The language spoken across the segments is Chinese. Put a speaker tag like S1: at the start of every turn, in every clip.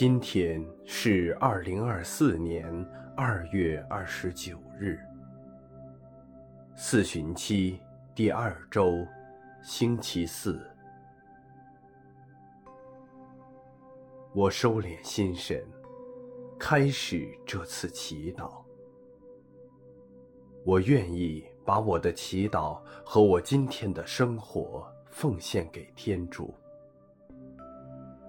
S1: 今天是二零二四年二月二十九日，四旬期第二周，星期四。我收敛心神，开始这次祈祷。我愿意把我的祈祷和我今天的生活奉献给天主。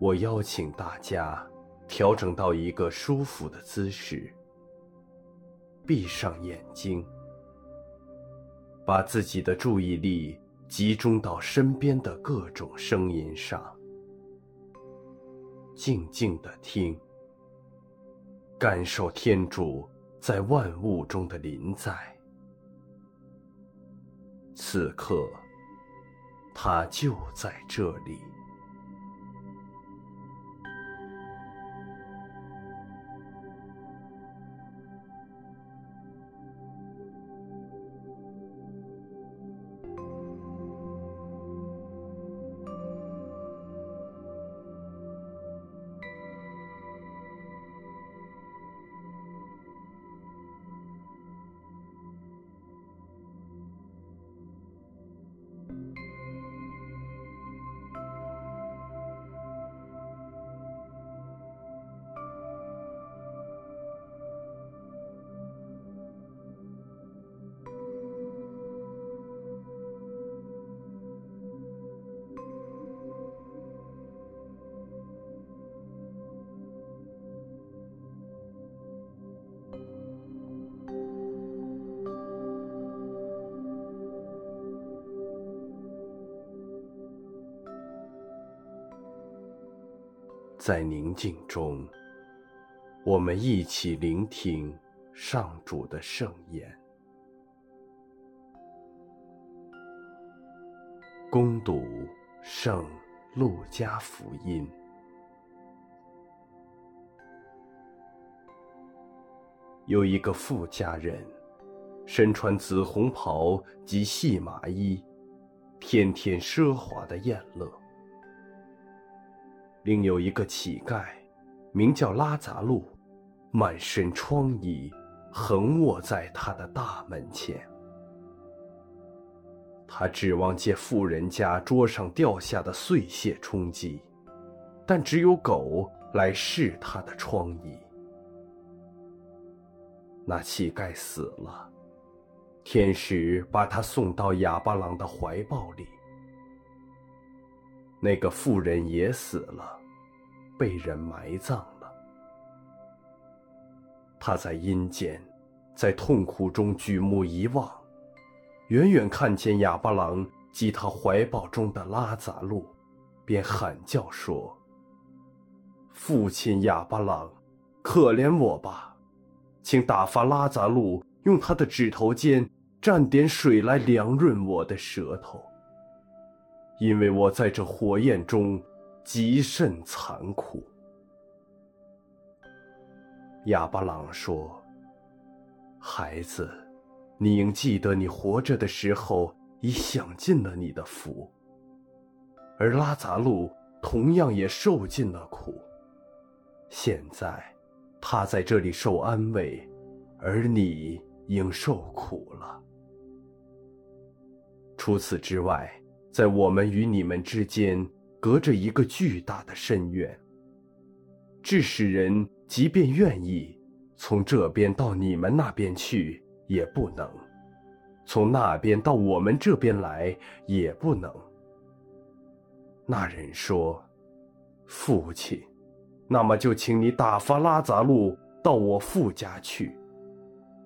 S1: 我邀请大家调整到一个舒服的姿势，闭上眼睛，把自己的注意力集中到身边的各种声音上，静静地听，感受天主在万物中的临在。此刻，他就在这里。在宁静中，我们一起聆听上主的圣言。恭读圣路加福音。有一个富家人，身穿紫红袍及细麻衣，天天奢华的宴乐。另有一个乞丐，名叫拉杂路，满身疮痍，横卧在他的大门前。他指望借富人家桌上掉下的碎屑充饥，但只有狗来舐他的疮痍。那乞丐死了，天使把他送到哑巴郎的怀抱里。那个妇人也死了，被人埋葬了。他在阴间，在痛苦中举目一望，远远看见哑巴郎及他怀抱中的拉杂路，便喊叫说：“父亲哑巴郎，可怜我吧，请打发拉杂路用他的指头尖蘸点水来凉润我的舌头。”因为我在这火焰中极甚残酷。亚巴郎说：“孩子，你应记得你活着的时候已享尽了你的福，而拉匝路同样也受尽了苦。现在，他在这里受安慰，而你应受苦了。除此之外。”在我们与你们之间，隔着一个巨大的深渊，致使人即便愿意从这边到你们那边去，也不能；从那边到我们这边来，也不能。那人说：“父亲，那么就请你打发拉杂路到我父家去，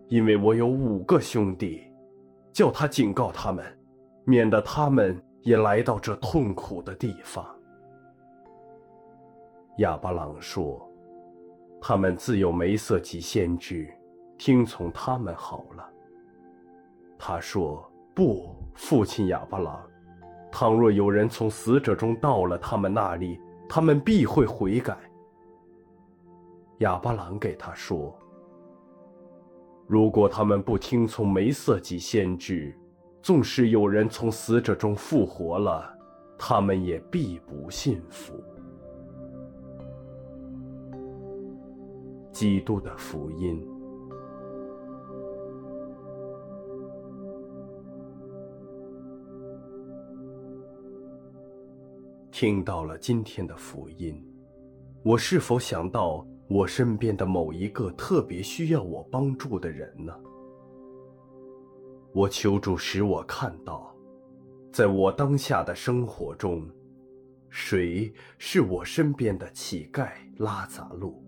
S1: 因为我有五个兄弟，叫他警告他们，免得他们。”也来到这痛苦的地方。亚巴狼说：“他们自有梅瑟及先知，听从他们好了。他说：“不，父亲亚巴狼，倘若有人从死者中到了他们那里，他们必会悔改。”亚巴狼给他说：“如果他们不听从梅瑟及先知，纵使有人从死者中复活了，他们也必不信服。”基督的福音。听到了今天的福音，我是否想到我身边的某一个特别需要我帮助的人呢？我求助使我看到，在我当下的生活中，谁是我身边的乞丐拉杂路？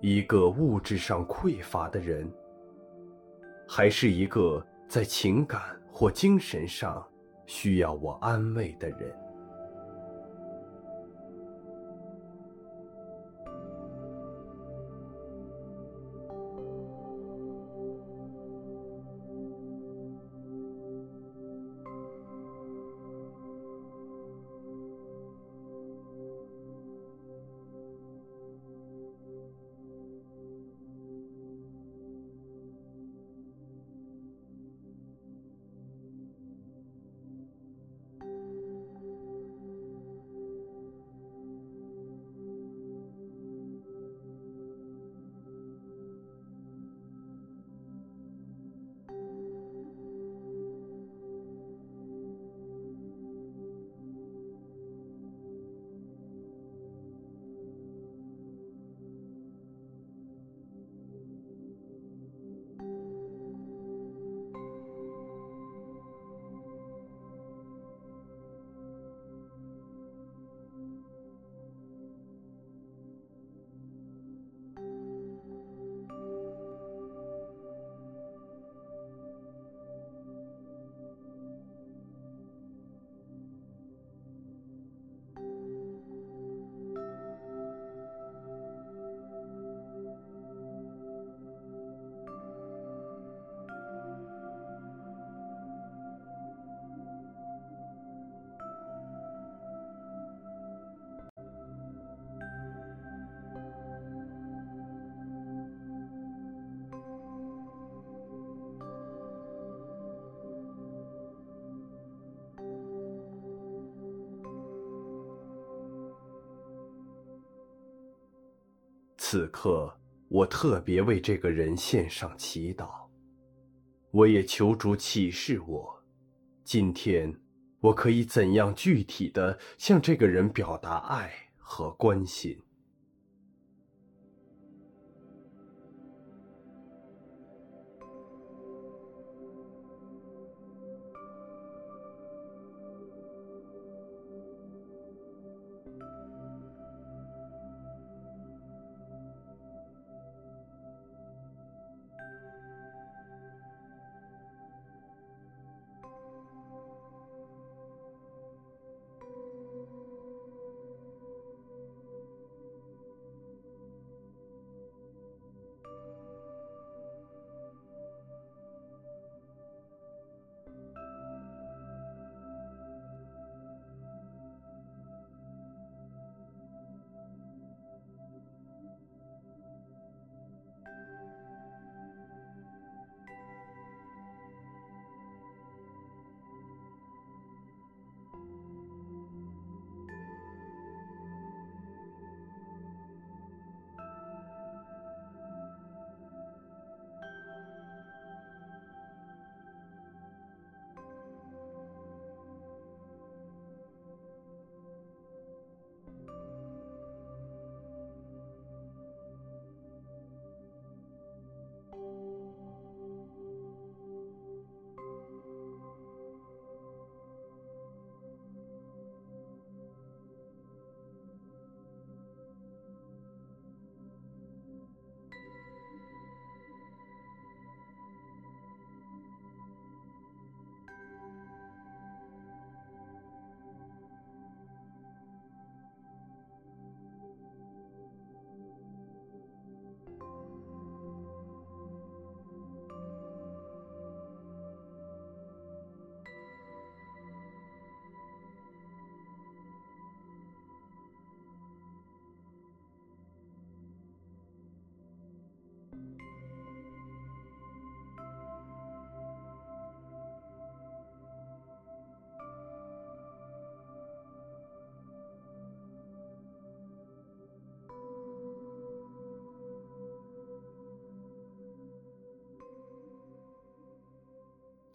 S1: 一个物质上匮乏的人，还是一个在情感或精神上需要我安慰的人？此刻，我特别为这个人献上祈祷。我也求主启示我，今天我可以怎样具体的向这个人表达爱和关心。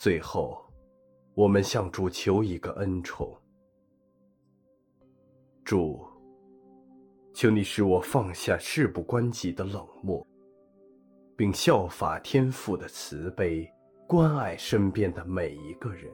S1: 最后，我们向主求一个恩宠。主，求你使我放下事不关己的冷漠，并效法天父的慈悲，关爱身边的每一个人。